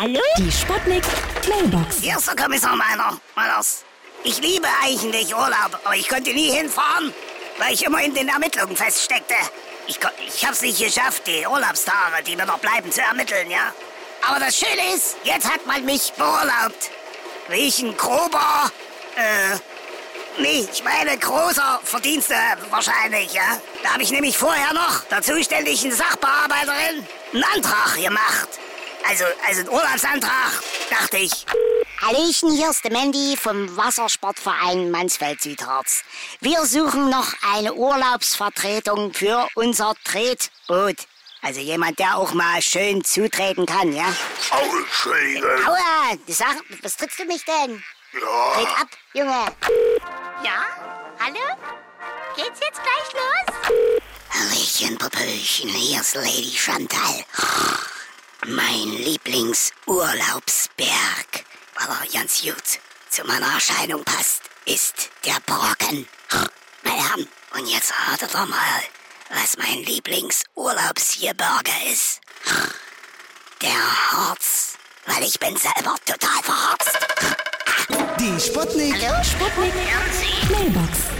Hallo? Die Sputnik Mailbox. Hier ist der Kommissar Meiner. Meiners. Ich liebe eigentlich Urlaub, aber ich konnte nie hinfahren, weil ich immer in den Ermittlungen feststeckte. Ich, ich hab's nicht geschafft, die Urlaubstage, die mir noch bleiben, zu ermitteln, ja. Aber das Schöne ist, jetzt hat man mich beurlaubt. Wie ich ein grober, äh, nee, ich meine großer Verdienste wahrscheinlich, ja. Da habe ich nämlich vorher noch der zuständigen Sachbearbeiterin einen Antrag gemacht. Also, also einen Urlaubsantrag, dachte ich. Hallöchen, hier ist der Mandy vom Wassersportverein Mansfeld-Südharz. Wir suchen noch eine Urlaubsvertretung für unser Tretboot. Also jemand, der auch mal schön zutreten kann, ja? Oh, Entschuldigung. Aua, sag, was trittst du mich denn? Ja, Red ab, Junge. Ja? Hallo? Geht's jetzt gleich los? Hallöchen, Popöchen, hier ist Lady Chantal. Mein Lieblingsurlaubsberg, weil er ganz gut zu meiner Erscheinung passt, ist der Brocken. Meine Herren, und jetzt ratet doch mal, was mein Lieblingsurlaubsgebirge ist. Der Harz, weil ich bin selber total verharzt. Die Sputnik. Sputnik Mailbox.